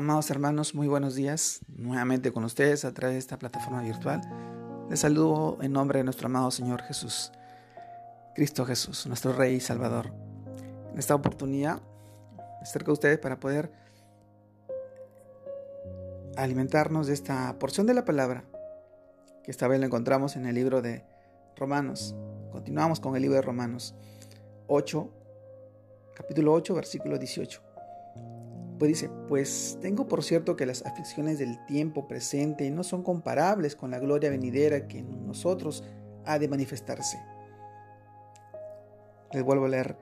Amados hermanos, muy buenos días. Nuevamente con ustedes a través de esta plataforma virtual. Les saludo en nombre de nuestro amado Señor Jesús, Cristo Jesús, nuestro Rey y Salvador. En esta oportunidad, acerco a ustedes para poder alimentarnos de esta porción de la palabra, que esta vez la encontramos en el libro de Romanos. Continuamos con el libro de Romanos 8, capítulo 8, versículo 18. Pues dice, pues tengo por cierto que las aflicciones del tiempo presente no son comparables con la gloria venidera que en nosotros ha de manifestarse. Les vuelvo a leer,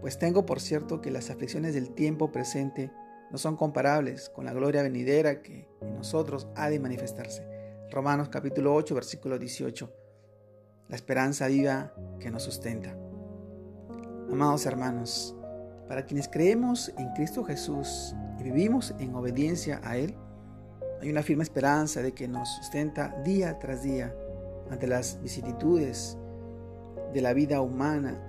pues tengo por cierto que las aflicciones del tiempo presente no son comparables con la gloria venidera que en nosotros ha de manifestarse. Romanos capítulo 8, versículo 18. La esperanza viva que nos sustenta. Amados hermanos, para quienes creemos en Cristo Jesús y vivimos en obediencia a Él, hay una firme esperanza de que nos sustenta día tras día ante las vicisitudes de la vida humana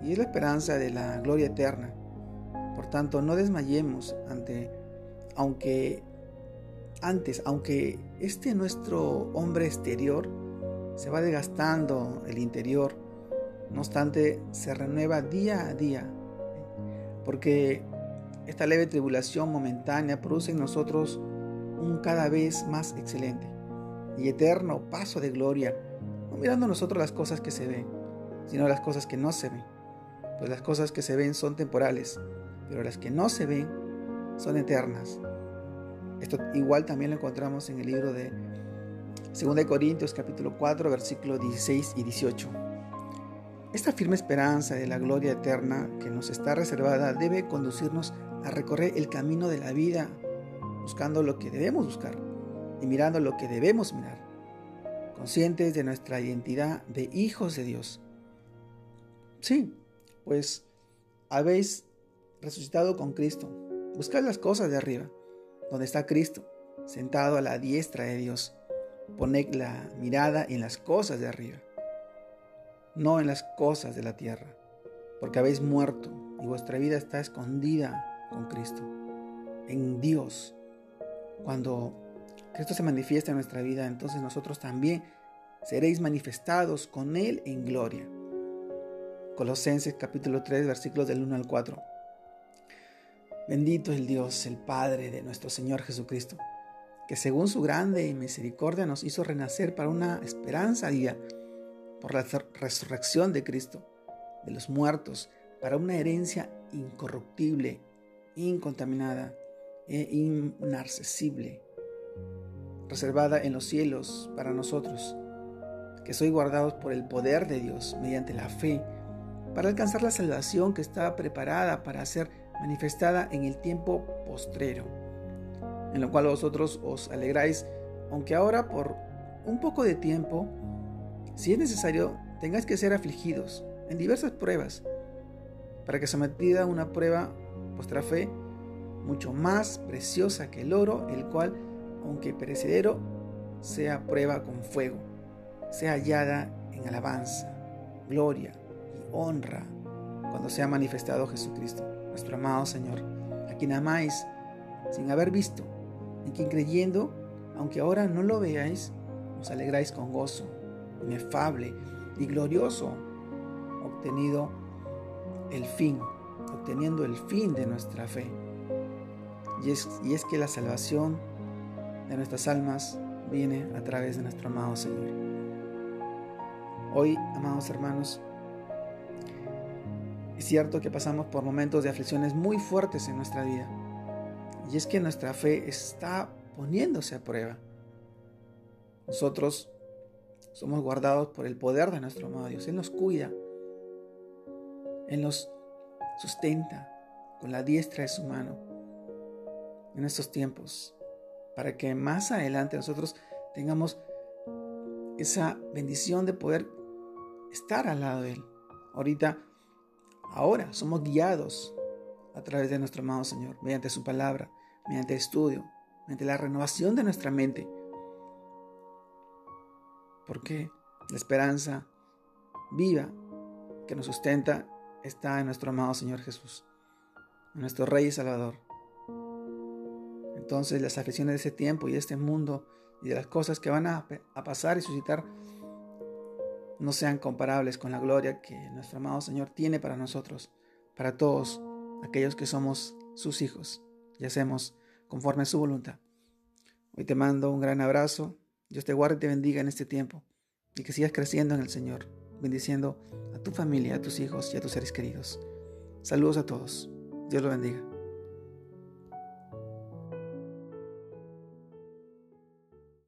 y es la esperanza de la gloria eterna. Por tanto, no desmayemos ante, aunque antes, aunque este nuestro hombre exterior se va desgastando el interior, no obstante, se renueva día a día porque esta leve tribulación momentánea produce en nosotros un cada vez más excelente y eterno paso de gloria, no mirando nosotros las cosas que se ven, sino las cosas que no se ven. Pues las cosas que se ven son temporales, pero las que no se ven son eternas. Esto igual también lo encontramos en el libro de 2 Corintios capítulo 4 versículos 16 y 18. Esta firme esperanza de la gloria eterna que nos está reservada debe conducirnos a recorrer el camino de la vida buscando lo que debemos buscar y mirando lo que debemos mirar, conscientes de nuestra identidad de hijos de Dios. Sí, pues habéis resucitado con Cristo. Buscad las cosas de arriba, donde está Cristo, sentado a la diestra de Dios. Poned la mirada en las cosas de arriba no en las cosas de la tierra, porque habéis muerto y vuestra vida está escondida con Cristo, en Dios. Cuando Cristo se manifiesta en nuestra vida, entonces nosotros también seréis manifestados con Él en gloria. Colosenses capítulo 3 versículos del 1 al 4. Bendito el Dios, el Padre de nuestro Señor Jesucristo, que según su grande misericordia nos hizo renacer para una esperanza viva por la resurrección de Cristo de los muertos para una herencia incorruptible, incontaminada e inaccesible, reservada en los cielos para nosotros, que soy guardados por el poder de Dios mediante la fe, para alcanzar la salvación que está preparada para ser manifestada en el tiempo postrero, en lo cual vosotros os alegráis, aunque ahora por un poco de tiempo, si es necesario, tengáis que ser afligidos en diversas pruebas, para que sometida a una prueba vuestra fe, mucho más preciosa que el oro, el cual, aunque perecedero, sea prueba con fuego, sea hallada en alabanza, gloria y honra cuando sea manifestado Jesucristo, nuestro amado Señor, a quien amáis sin haber visto, en quien creyendo, aunque ahora no lo veáis, os alegráis con gozo inefable y glorioso, obtenido el fin, obteniendo el fin de nuestra fe. Y es, y es que la salvación de nuestras almas viene a través de nuestro amado Señor. Hoy, amados hermanos, es cierto que pasamos por momentos de aflicciones muy fuertes en nuestra vida. Y es que nuestra fe está poniéndose a prueba. Nosotros somos guardados por el poder de nuestro amado Dios. Él nos cuida. Él nos sustenta con la diestra de su mano en estos tiempos. Para que más adelante nosotros tengamos esa bendición de poder estar al lado de Él. Ahorita, ahora somos guiados a través de nuestro amado Señor, mediante su palabra, mediante estudio, mediante la renovación de nuestra mente porque la esperanza viva que nos sustenta está en nuestro amado Señor Jesús, en nuestro Rey y Salvador. entonces las aflicciones de ese tiempo y de este mundo y de las cosas que van a, a pasar y suscitar no sean comparables con la gloria que nuestro amado Señor tiene para nosotros, para todos aquellos que somos sus hijos y hacemos conforme a su voluntad. Hoy te mando un gran abrazo. Dios te guarde y te bendiga en este tiempo y que sigas creciendo en el Señor, bendiciendo a tu familia, a tus hijos y a tus seres queridos. Saludos a todos. Dios lo bendiga.